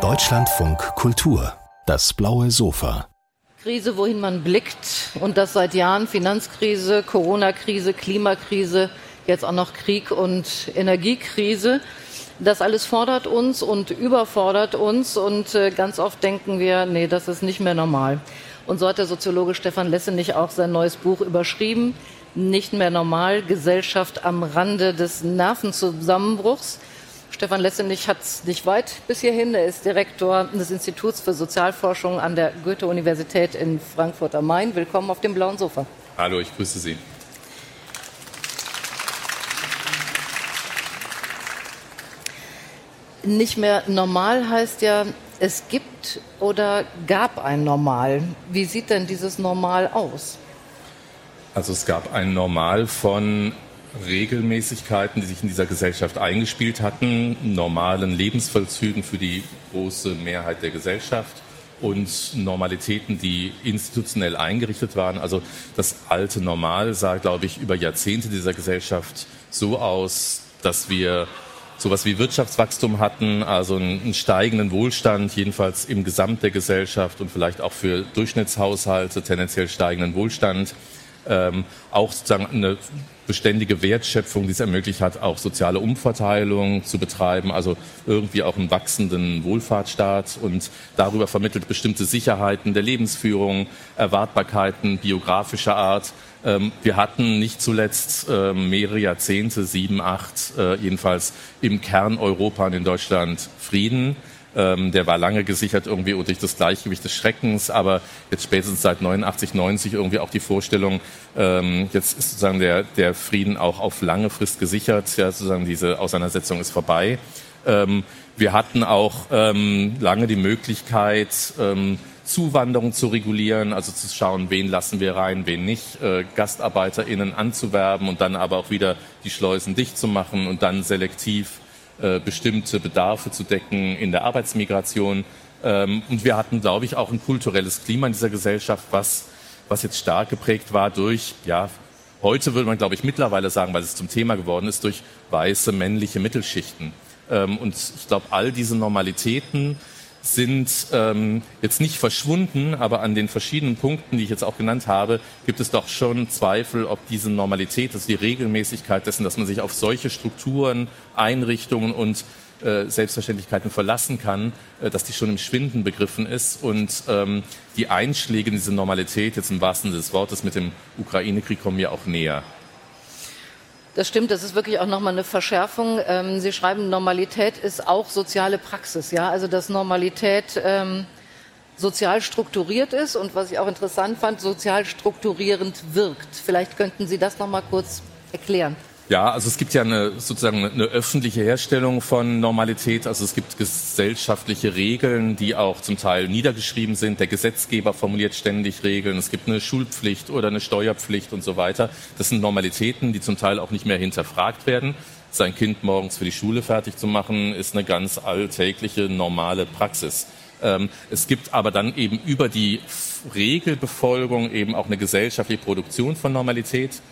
Deutschlandfunk Kultur, das blaue Sofa. Krise, wohin man blickt und das seit Jahren Finanzkrise, Corona-Krise, Klimakrise, jetzt auch noch Krieg und Energiekrise. Das alles fordert uns und überfordert uns und äh, ganz oft denken wir, nee, das ist nicht mehr normal. Und so hat der Soziologe Stefan Lessenich auch sein neues Buch überschrieben. Nicht mehr normal, Gesellschaft am Rande des Nervenzusammenbruchs. Stefan Lessenich hat es nicht weit bis hierhin. Er ist Direktor des Instituts für Sozialforschung an der Goethe-Universität in Frankfurt am Main. Willkommen auf dem blauen Sofa. Hallo, ich grüße Sie. Nicht mehr normal heißt ja, es gibt oder gab ein Normal. Wie sieht denn dieses Normal aus? Also es gab ein Normal von Regelmäßigkeiten, die sich in dieser Gesellschaft eingespielt hatten, normalen Lebensvollzügen für die große Mehrheit der Gesellschaft und Normalitäten, die institutionell eingerichtet waren. Also das alte Normal sah, glaube ich, über Jahrzehnte dieser Gesellschaft so aus, dass wir sowas wie Wirtschaftswachstum hatten, also einen, steigenden Wohlstand, jedenfalls im Gesamt der Gesellschaft und vielleicht auch für Durchschnittshaushalte tendenziell steigenden Wohlstand ähm, auch sozusagen eine beständige Wertschöpfung, die es ermöglicht hat, auch soziale Umverteilung zu betreiben, also irgendwie auch einen wachsenden Wohlfahrtsstaat und darüber vermittelt bestimmte Sicherheiten der Lebensführung, Erwartbarkeiten biografischer Art. Ähm, wir hatten nicht zuletzt äh, mehrere Jahrzehnte, sieben, acht, äh, jedenfalls im Kern Europa und in Deutschland Frieden. Ähm, der war lange gesichert irgendwie durch das Gleichgewicht des Schreckens, aber jetzt spätestens seit 89, 90 irgendwie auch die Vorstellung, ähm, jetzt ist sozusagen der, der Frieden auch auf lange Frist gesichert, ja, sozusagen diese Auseinandersetzung ist vorbei. Ähm, wir hatten auch ähm, lange die Möglichkeit, ähm, Zuwanderung zu regulieren, also zu schauen, wen lassen wir rein, wen nicht, äh, GastarbeiterInnen anzuwerben und dann aber auch wieder die Schleusen dicht zu machen und dann selektiv äh, bestimmte Bedarfe zu decken in der Arbeitsmigration. Ähm, und wir hatten, glaube ich, auch ein kulturelles Klima in dieser Gesellschaft, was, was jetzt stark geprägt war durch, ja, heute würde man, glaube ich, mittlerweile sagen, weil es zum Thema geworden ist, durch weiße männliche Mittelschichten. Ähm, und ich glaube, all diese Normalitäten sind ähm, jetzt nicht verschwunden, aber an den verschiedenen Punkten, die ich jetzt auch genannt habe, gibt es doch schon Zweifel, ob diese Normalität, also die Regelmäßigkeit dessen, dass man sich auf solche Strukturen, Einrichtungen und äh, Selbstverständlichkeiten verlassen kann, äh, dass die schon im Schwinden begriffen ist und ähm, die Einschläge in diese Normalität jetzt im wahrsten Sinne des Wortes mit dem Ukraine-Krieg kommen mir auch näher. Das stimmt, das ist wirklich auch nochmal eine Verschärfung. Ähm, Sie schreiben, Normalität ist auch soziale Praxis, ja, also dass Normalität ähm, sozial strukturiert ist und was ich auch interessant fand, sozial strukturierend wirkt. Vielleicht könnten Sie das nochmal kurz erklären. Ja, also es gibt ja eine, sozusagen eine öffentliche Herstellung von Normalität. Also es gibt gesellschaftliche Regeln, die auch zum Teil niedergeschrieben sind. Der Gesetzgeber formuliert ständig Regeln. Es gibt eine Schulpflicht oder eine Steuerpflicht und so weiter. Das sind Normalitäten, die zum Teil auch nicht mehr hinterfragt werden. Sein Kind morgens für die Schule fertig zu machen, ist eine ganz alltägliche, normale Praxis. Ähm, es gibt aber dann eben über die Regelbefolgung eben auch eine gesellschaftliche Produktion von Normalität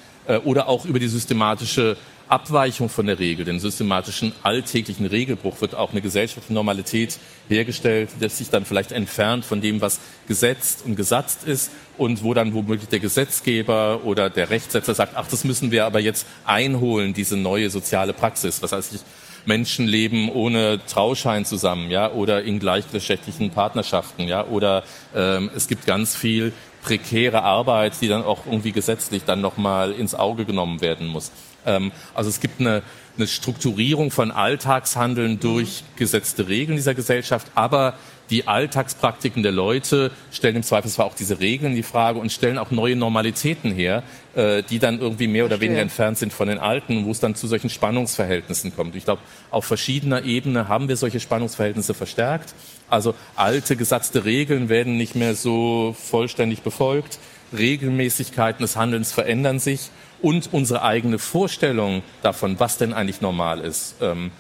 oder auch über die systematische Abweichung von der Regel, den systematischen alltäglichen Regelbruch wird auch eine gesellschaftliche Normalität hergestellt, die sich dann vielleicht entfernt von dem, was gesetzt und gesatzt ist und wo dann womöglich der Gesetzgeber oder der Rechtsetzer sagt, ach, das müssen wir aber jetzt einholen, diese neue soziale Praxis. Was heißt, Menschen leben ohne Trauschein zusammen, ja, oder in gleichgeschlechtlichen Partnerschaften, ja, oder ähm, es gibt ganz viel prekäre Arbeit, die dann auch irgendwie gesetzlich dann nochmal ins Auge genommen werden muss. Ähm, also es gibt eine, eine Strukturierung von Alltagshandeln durch gesetzte Regeln dieser Gesellschaft, aber die Alltagspraktiken der Leute stellen im Zweifelsfall auch diese Regeln in die Frage und stellen auch neue Normalitäten her, äh, die dann irgendwie mehr oder weniger entfernt sind von den alten, wo es dann zu solchen Spannungsverhältnissen kommt. Ich glaube, auf verschiedener Ebene haben wir solche Spannungsverhältnisse verstärkt. Also alte gesatzte Regeln werden nicht mehr so vollständig befolgt. Regelmäßigkeiten des Handelns verändern sich und unsere eigene Vorstellung davon, was denn eigentlich normal ist, ähm,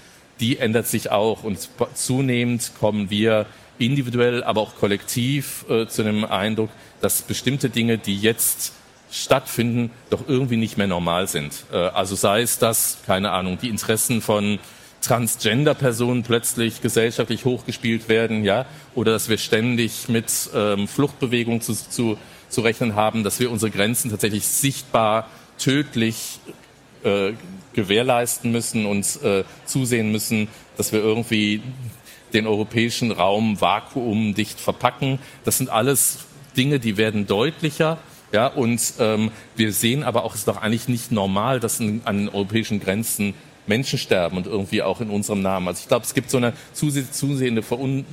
die ändert sich auch und zunehmend kommen wir individuell, aber auch kollektiv äh, zu dem Eindruck, dass bestimmte Dinge, die jetzt stattfinden, doch irgendwie nicht mehr normal sind. Äh, also sei es, dass, keine Ahnung, die Interessen von Transgender-Personen plötzlich gesellschaftlich hochgespielt werden, ja, oder dass wir ständig mit ähm, Fluchtbewegungen zu, zu, zu rechnen haben, dass wir unsere Grenzen tatsächlich sichtbar tödlich äh, gewährleisten müssen und äh, zusehen müssen, dass wir irgendwie den europäischen Raum vakuumdicht verpacken. Das sind alles Dinge, die werden deutlicher. Ja, und ähm, wir sehen aber auch, es ist doch eigentlich nicht normal, dass in, an den europäischen Grenzen Menschen sterben und irgendwie auch in unserem Namen. Also ich glaube, es gibt so eine zusehende Verun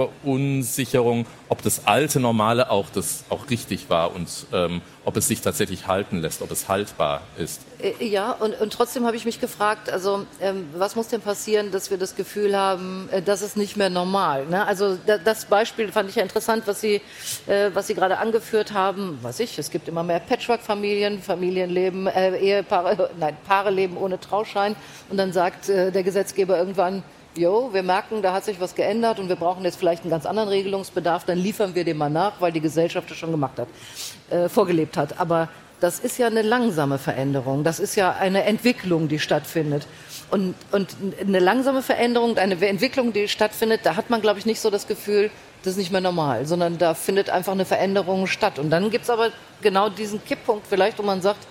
Verunsicherung, ob das alte Normale auch das auch richtig war und ähm, ob es sich tatsächlich halten lässt, ob es haltbar ist. Äh, ja, und, und trotzdem habe ich mich gefragt, also ähm, was muss denn passieren, dass wir das Gefühl haben, äh, das ist nicht mehr normal? Ne? Also da, das Beispiel fand ich ja interessant, was Sie, äh, was Sie gerade angeführt haben. Weiß ich, es gibt immer mehr Patchwork-Familien, Familienleben, äh, Ehepaare, nein, Paare leben ohne Trauschein und dann sagt äh, der Gesetzgeber irgendwann, jo, wir merken, da hat sich was geändert und wir brauchen jetzt vielleicht einen ganz anderen Regelungsbedarf, dann liefern wir dem mal nach, weil die Gesellschaft das schon gemacht hat, äh, vorgelebt hat. Aber das ist ja eine langsame Veränderung. Das ist ja eine Entwicklung, die stattfindet. Und, und eine langsame Veränderung, eine Entwicklung, die stattfindet, da hat man, glaube ich, nicht so das Gefühl, das ist nicht mehr normal, sondern da findet einfach eine Veränderung statt. Und dann gibt es aber genau diesen Kipppunkt vielleicht, wo man sagt,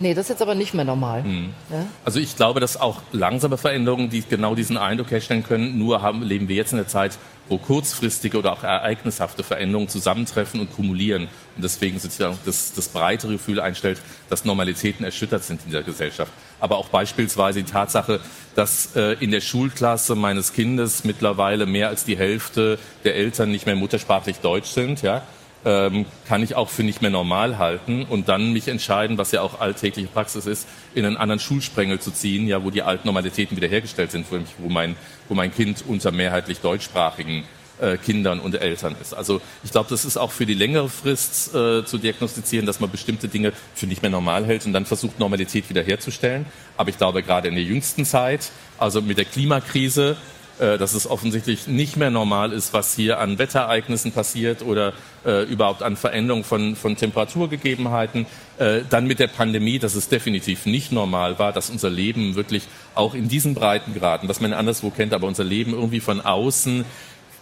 Nee, das ist jetzt aber nicht mehr normal. Mhm. Ja? Also ich glaube, dass auch langsame Veränderungen, die genau diesen Eindruck herstellen können, nur haben, leben wir jetzt in der Zeit, wo kurzfristige oder auch ereignishafte Veränderungen zusammentreffen und kumulieren. Und deswegen sozusagen das, das breitere Gefühl einstellt, dass Normalitäten erschüttert sind in der Gesellschaft. Aber auch beispielsweise die Tatsache, dass äh, in der Schulklasse meines Kindes mittlerweile mehr als die Hälfte der Eltern nicht mehr muttersprachlich Deutsch sind, ja, ähm, kann ich auch für nicht mehr normal halten und dann mich entscheiden, was ja auch alltägliche Praxis ist, in einen anderen Schulsprengel zu ziehen, ja, wo die alten Normalitäten wiederhergestellt sind, wo mein, wo mein Kind unter mehrheitlich deutschsprachigen äh, Kindern und Eltern ist. Also ich glaube, das ist auch für die längere Frist äh, zu diagnostizieren, dass man bestimmte Dinge für nicht mehr normal hält und dann versucht, Normalität wiederherzustellen. Aber ich glaube, gerade in der jüngsten Zeit, also mit der Klimakrise, äh, dass es offensichtlich nicht mehr normal ist, was hier an Wetterereignissen passiert oder äh, überhaupt an Veränderungen von, von Temperaturgegebenheiten. Äh, dann mit der Pandemie, dass es definitiv nicht normal war, dass unser Leben wirklich auch in diesen Breitengraden, was man anderswo kennt, aber unser Leben irgendwie von außen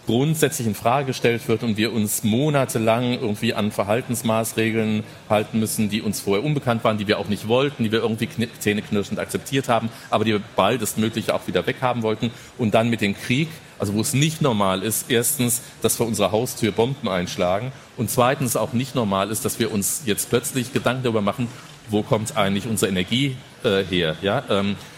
grundsätzlich in Frage gestellt wird und wir uns monatelang irgendwie an Verhaltensmaßregeln halten müssen, die uns vorher unbekannt waren, die wir auch nicht wollten, die wir irgendwie zähneknirschend akzeptiert haben, aber die wir baldestmöglich auch wieder weghaben wollten. Und dann mit dem Krieg, also wo es nicht normal ist, erstens, dass vor unserer Haustür Bomben einschlagen und zweitens auch nicht normal ist, dass wir uns jetzt plötzlich Gedanken darüber machen, wo kommt eigentlich unsere Energie äh, her? Ja, ähm, äh,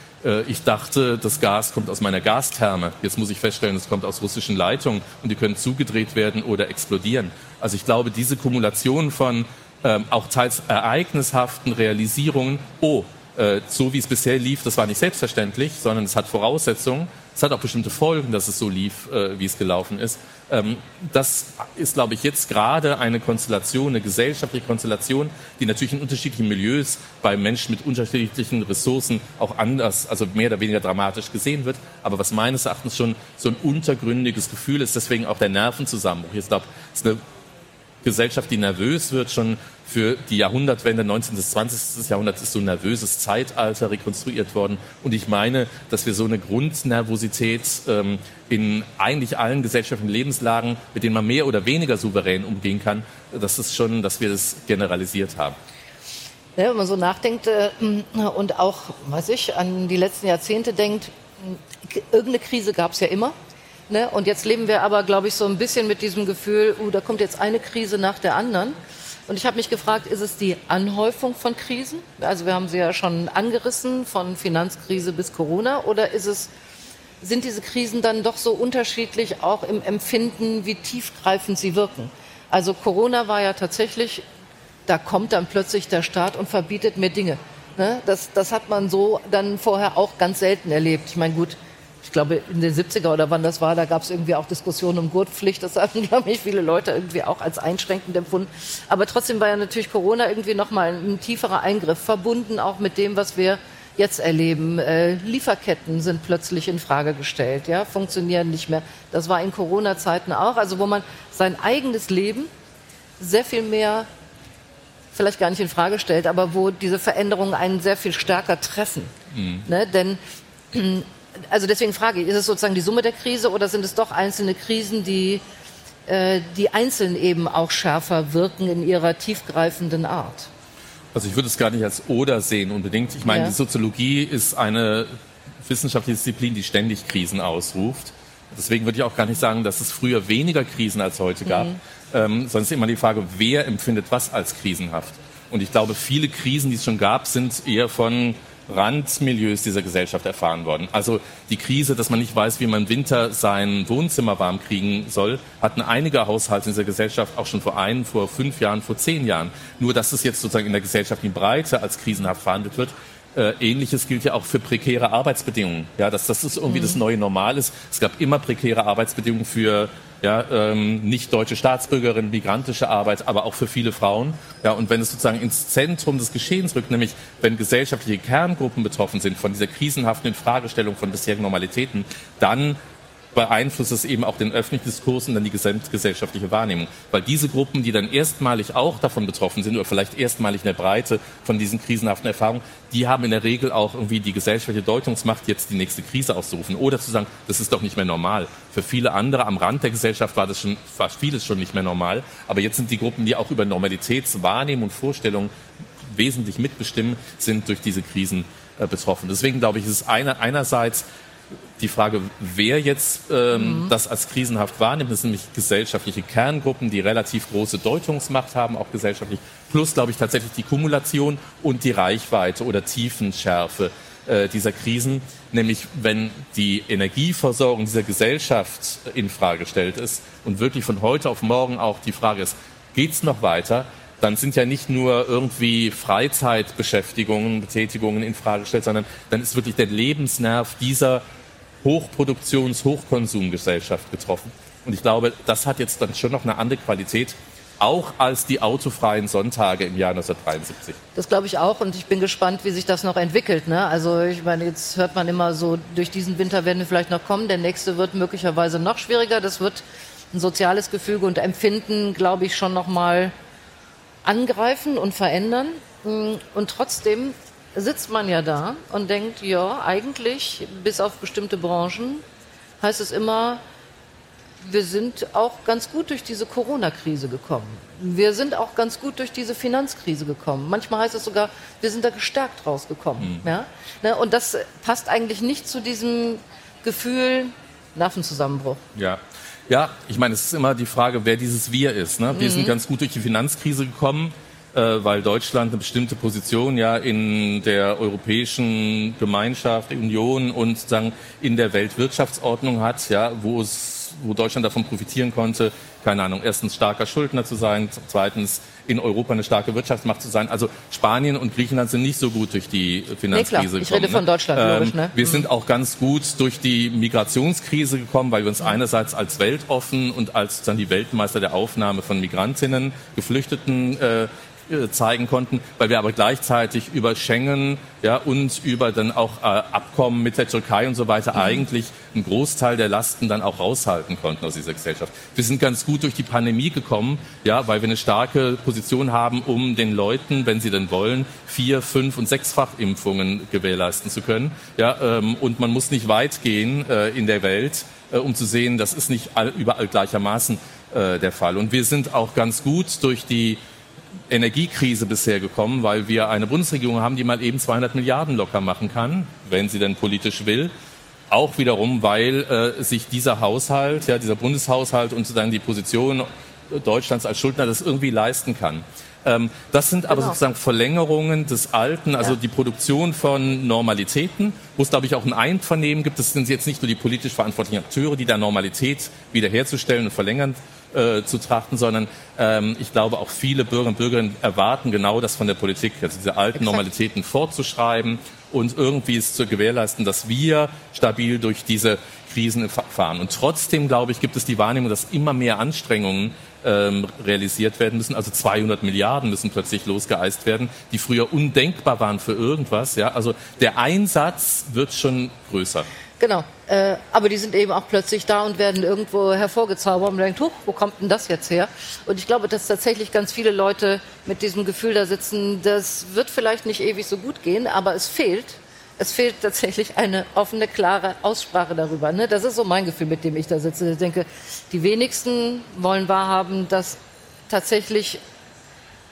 ich dachte, das Gas kommt aus meiner Gastherme. Jetzt muss ich feststellen, es kommt aus russischen Leitungen und die können zugedreht werden oder explodieren. Also ich glaube, diese Kumulation von ähm, auch teils ereignishaften Realisierungen, oh, äh, so wie es bisher lief, das war nicht selbstverständlich, sondern es hat Voraussetzungen. Es hat auch bestimmte Folgen, dass es so lief, äh, wie es gelaufen ist. Ähm, das ist, glaube ich, jetzt gerade eine Konstellation, eine gesellschaftliche Konstellation, die natürlich in unterschiedlichen Milieus bei Menschen mit unterschiedlichen Ressourcen auch anders, also mehr oder weniger dramatisch gesehen wird. Aber was meines Erachtens schon so ein untergründiges Gefühl ist, deswegen auch der Nervenzusammenbruch. Ich glaube, es ist eine Gesellschaft, die nervös wird, schon für die Jahrhundertwende 19. bis 20. Jahrhundert ist so ein nervöses Zeitalter rekonstruiert worden. Und ich meine, dass wir so eine Grundnervosität ähm, in eigentlich allen gesellschaftlichen Lebenslagen, mit denen man mehr oder weniger souverän umgehen kann, das ist schon, dass wir das generalisiert haben. Ja, wenn man so nachdenkt äh, und auch, weiß ich, an die letzten Jahrzehnte denkt, irgendeine Krise gab es ja immer. Ne? Und jetzt leben wir aber, glaube ich, so ein bisschen mit diesem Gefühl, uh, da kommt jetzt eine Krise nach der anderen. Und ich habe mich gefragt, ist es die Anhäufung von Krisen? Also wir haben sie ja schon angerissen, von Finanzkrise bis Corona. Oder ist es, sind diese Krisen dann doch so unterschiedlich auch im Empfinden, wie tiefgreifend sie wirken? Also Corona war ja tatsächlich, da kommt dann plötzlich der Staat und verbietet mir Dinge. Ne? Das, das hat man so dann vorher auch ganz selten erlebt. Ich meine, gut, ich glaube, in den 70er oder wann das war, da gab es irgendwie auch Diskussionen um Gurtpflicht. Das haben, glaube ich, viele Leute irgendwie auch als einschränkend empfunden. Aber trotzdem war ja natürlich Corona irgendwie nochmal ein tieferer Eingriff, verbunden auch mit dem, was wir jetzt erleben. Äh, Lieferketten sind plötzlich in Frage gestellt, ja, funktionieren nicht mehr. Das war in Corona-Zeiten auch, also wo man sein eigenes Leben sehr viel mehr vielleicht gar nicht in Frage stellt, aber wo diese Veränderungen einen sehr viel stärker treffen. Mhm. Ne? Denn also deswegen frage ich, ist es sozusagen die Summe der Krise oder sind es doch einzelne Krisen, die, äh, die einzeln eben auch schärfer wirken in ihrer tiefgreifenden Art? Also ich würde es gar nicht als oder sehen unbedingt. Ich meine, ja. die Soziologie ist eine wissenschaftliche Disziplin, die ständig Krisen ausruft. Deswegen würde ich auch gar nicht sagen, dass es früher weniger Krisen als heute gab, mhm. ähm, sondern es ist immer die Frage, wer empfindet was als krisenhaft. Und ich glaube, viele Krisen, die es schon gab, sind eher von Randmilieus dieser Gesellschaft erfahren worden. Also die Krise, dass man nicht weiß, wie man im Winter sein Wohnzimmer warm kriegen soll, hatten einige Haushalte in dieser Gesellschaft auch schon vor ein, vor fünf Jahren, vor zehn Jahren. Nur dass es jetzt sozusagen in der Gesellschaft in Breite als krisenhaft verhandelt wird, äh, Ähnliches gilt ja auch für prekäre Arbeitsbedingungen. Ja, dass das ist irgendwie mhm. das neue Normal ist. Es gab immer prekäre Arbeitsbedingungen für ja, ähm, nicht deutsche Staatsbürgerinnen, migrantische Arbeit, aber auch für viele Frauen. Ja, und wenn es sozusagen ins Zentrum des Geschehens rückt, nämlich wenn gesellschaftliche Kerngruppen betroffen sind von dieser krisenhaften Infragestellung von bisherigen Normalitäten, dann beeinflusst es eben auch den öffentlichen Diskurs und dann die gesamtgesellschaftliche Wahrnehmung. Weil diese Gruppen, die dann erstmalig auch davon betroffen sind oder vielleicht erstmalig in der Breite von diesen krisenhaften Erfahrungen, die haben in der Regel auch irgendwie die gesellschaftliche Deutungsmacht, jetzt die nächste Krise auszurufen oder zu sagen, das ist doch nicht mehr normal. Für viele andere am Rand der Gesellschaft war das schon fast vieles schon nicht mehr normal. Aber jetzt sind die Gruppen, die auch über Normalitätswahrnehmung und Vorstellungen wesentlich mitbestimmen, sind durch diese Krisen äh, betroffen. Deswegen glaube ich, ist es eine, einerseits die Frage, wer jetzt ähm, mhm. das als krisenhaft wahrnimmt, das sind nämlich gesellschaftliche Kerngruppen, die relativ große Deutungsmacht haben, auch gesellschaftlich, plus, glaube ich, tatsächlich die Kumulation und die Reichweite oder Tiefenschärfe äh, dieser Krisen, nämlich wenn die Energieversorgung dieser Gesellschaft in Frage gestellt ist und wirklich von heute auf morgen auch die Frage ist, geht es noch weiter? Dann sind ja nicht nur irgendwie Freizeitbeschäftigungen, Betätigungen in Frage gestellt, sondern dann ist wirklich der Lebensnerv dieser Hochproduktions-, Hochkonsumgesellschaft getroffen. Und ich glaube, das hat jetzt dann schon noch eine andere Qualität, auch als die autofreien Sonntage im Jahr 1973. Das glaube ich auch und ich bin gespannt, wie sich das noch entwickelt. Ne? Also ich meine, jetzt hört man immer so, durch diesen Winter werden wir vielleicht noch kommen, der nächste wird möglicherweise noch schwieriger. Das wird ein soziales Gefüge und Empfinden, glaube ich, schon noch mal angreifen und verändern. Und trotzdem sitzt man ja da und denkt, ja, eigentlich, bis auf bestimmte Branchen, heißt es immer, wir sind auch ganz gut durch diese Corona-Krise gekommen. Wir sind auch ganz gut durch diese Finanzkrise gekommen. Manchmal heißt es sogar, wir sind da gestärkt rausgekommen. Mhm. Ja? Ne, und das passt eigentlich nicht zu diesem Gefühl Nervenzusammenbruch. Ja. Ja, ich meine, es ist immer die Frage, wer dieses Wir ist. Ne? Wir mhm. sind ganz gut durch die Finanzkrise gekommen äh, weil Deutschland eine bestimmte Position ja in der europäischen Gemeinschaft, Union und sagen in der Weltwirtschaftsordnung hat, ja, wo es, wo Deutschland davon profitieren konnte, keine Ahnung, erstens starker Schuldner zu sein, zweitens in Europa eine starke Wirtschaftsmacht zu sein. Also Spanien und Griechenland sind nicht so gut durch die Finanzkrise nee, klar. Ich rede von Deutschland, ähm, logisch. Ne? Wir mhm. sind auch ganz gut durch die Migrationskrise gekommen, weil wir uns einerseits als weltoffen und als dann die Weltmeister der Aufnahme von Migrantinnen, Geflüchteten äh, zeigen konnten, weil wir aber gleichzeitig über Schengen ja, und über dann auch äh, Abkommen mit der Türkei und so weiter mhm. eigentlich einen Großteil der Lasten dann auch raushalten konnten aus dieser Gesellschaft. Wir sind ganz gut durch die Pandemie gekommen, ja, weil wir eine starke Position haben, um den Leuten, wenn sie denn wollen, vier, fünf und sechsfach Impfungen gewährleisten zu können. Ja, ähm, und man muss nicht weit gehen äh, in der Welt, äh, um zu sehen, das ist nicht all, überall gleichermaßen äh, der Fall. Und wir sind auch ganz gut durch die Energiekrise bisher gekommen, weil wir eine Bundesregierung haben, die mal eben 200 Milliarden locker machen kann, wenn sie denn politisch will. Auch wiederum, weil äh, sich dieser Haushalt, ja, dieser Bundeshaushalt und sozusagen die Position Deutschlands als Schuldner das irgendwie leisten kann. Ähm, das sind aber genau. sozusagen Verlängerungen des Alten, also ja. die Produktion von Normalitäten, wo es, glaube ich, auch ein Einvernehmen gibt. Das sind jetzt nicht nur die politisch verantwortlichen Akteure, die da Normalität wiederherzustellen und verlängern äh, zu trachten, sondern ähm, ich glaube auch viele Bürger und Bürgerinnen erwarten genau das von der Politik, also diese alten Exakt. Normalitäten fortzuschreiben und irgendwie es zu gewährleisten, dass wir stabil durch diese Krisen fahren. Und trotzdem, glaube ich, gibt es die Wahrnehmung, dass immer mehr Anstrengungen ähm, realisiert werden müssen. Also 200 Milliarden müssen plötzlich losgeeist werden, die früher undenkbar waren für irgendwas. Ja, also der Einsatz wird schon größer. Genau. Äh, aber die sind eben auch plötzlich da und werden irgendwo hervorgezaubert und man denkt, huch, wo kommt denn das jetzt her? Und ich glaube, dass tatsächlich ganz viele Leute mit diesem Gefühl da sitzen, das wird vielleicht nicht ewig so gut gehen, aber es fehlt es fehlt tatsächlich eine offene, klare Aussprache darüber. Ne? Das ist so mein Gefühl, mit dem ich da sitze. Ich denke, die wenigsten wollen wahrhaben, dass tatsächlich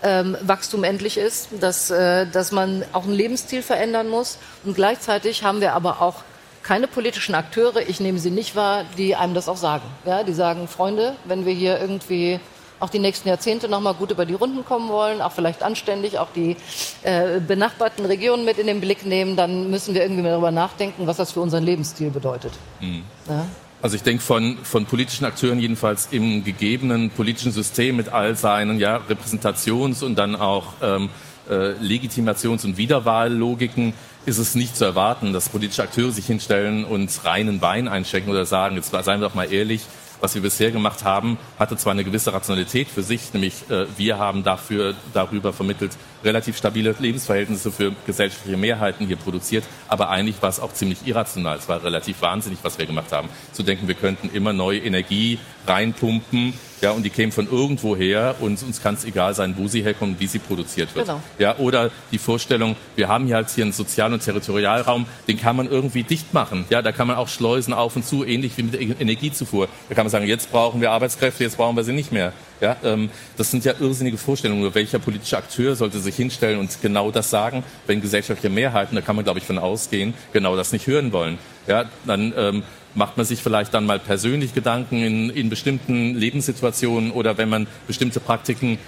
ähm, Wachstum endlich ist, dass, äh, dass man auch einen Lebensstil verändern muss. Und gleichzeitig haben wir aber auch keine politischen Akteure, ich nehme sie nicht wahr, die einem das auch sagen. Ja, die sagen, Freunde, wenn wir hier irgendwie auch die nächsten Jahrzehnte noch mal gut über die Runden kommen wollen, auch vielleicht anständig, auch die äh, benachbarten Regionen mit in den Blick nehmen, dann müssen wir irgendwie darüber nachdenken, was das für unseren Lebensstil bedeutet. Mhm. Ja? Also ich denke von, von politischen Akteuren jedenfalls im gegebenen politischen System mit all seinen ja, Repräsentations- und dann auch ähm, äh, Legitimations- und Wiederwahllogiken ist es nicht zu erwarten, dass politische Akteure sich hinstellen und reinen Wein einschenken oder sagen, jetzt seien wir doch mal ehrlich, was wir bisher gemacht haben, hatte zwar eine gewisse Rationalität für sich, nämlich äh, wir haben dafür darüber vermittelt, relativ stabile Lebensverhältnisse für gesellschaftliche Mehrheiten hier produziert, aber eigentlich war es auch ziemlich irrational. Es war relativ wahnsinnig, was wir gemacht haben. Zu denken, wir könnten immer neue Energie reinpumpen, ja, und die kämen von irgendwo her und uns kann es egal sein, wo sie herkommen, wie sie produziert wird. Genau. Ja, oder die Vorstellung, wir haben hier halt hier einen Sozial- und Territorialraum, den kann man irgendwie dicht machen. Ja, da kann man auch Schleusen auf und zu, ähnlich wie mit der Energiezufuhr. Da kann man sagen, jetzt brauchen wir Arbeitskräfte, jetzt brauchen wir sie nicht mehr. Ja, ähm, das sind ja irrsinnige Vorstellungen. Welcher politische Akteur sollte sich hinstellen und genau das sagen, wenn gesellschaftliche Mehrheiten, da kann man glaube ich von ausgehen, genau das nicht hören wollen. Ja, dann ähm, macht man sich vielleicht dann mal persönlich Gedanken in, in bestimmten Lebenssituationen oder wenn man bestimmte Praktiken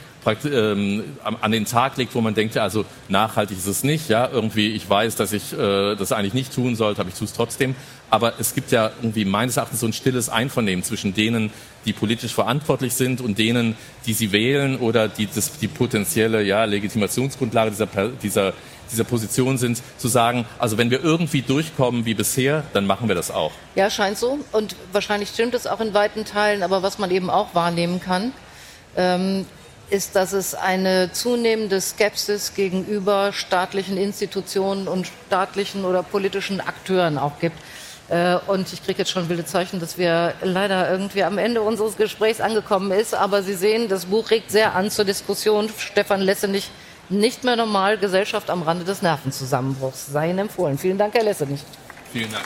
ähm, an den Tag legt, wo man denkt, ja, also nachhaltig ist es nicht, ja, irgendwie, ich weiß, dass ich äh, das eigentlich nicht tun sollte, aber ich tue es trotzdem. Aber es gibt ja irgendwie meines Erachtens so ein stilles Einvernehmen zwischen denen, die politisch verantwortlich sind und denen, die sie wählen oder die das, die potenzielle ja, Legitimationsgrundlage dieser, dieser, dieser Position sind, zu sagen, also wenn wir irgendwie durchkommen wie bisher, dann machen wir das auch. Ja, scheint so. Und wahrscheinlich stimmt es auch in weiten Teilen, aber was man eben auch wahrnehmen kann, ähm, ist, dass es eine zunehmende Skepsis gegenüber staatlichen Institutionen und staatlichen oder politischen Akteuren auch gibt. Äh, und ich kriege jetzt schon wilde Zeichen, dass wir leider irgendwie am Ende unseres Gesprächs angekommen ist. Aber Sie sehen, das Buch regt sehr an zur Diskussion. Stefan Lessenich, nicht mehr normal, Gesellschaft am Rande des Nervenzusammenbruchs. Sei Ihnen empfohlen. Vielen Dank, Herr Lessenich. Vielen Dank.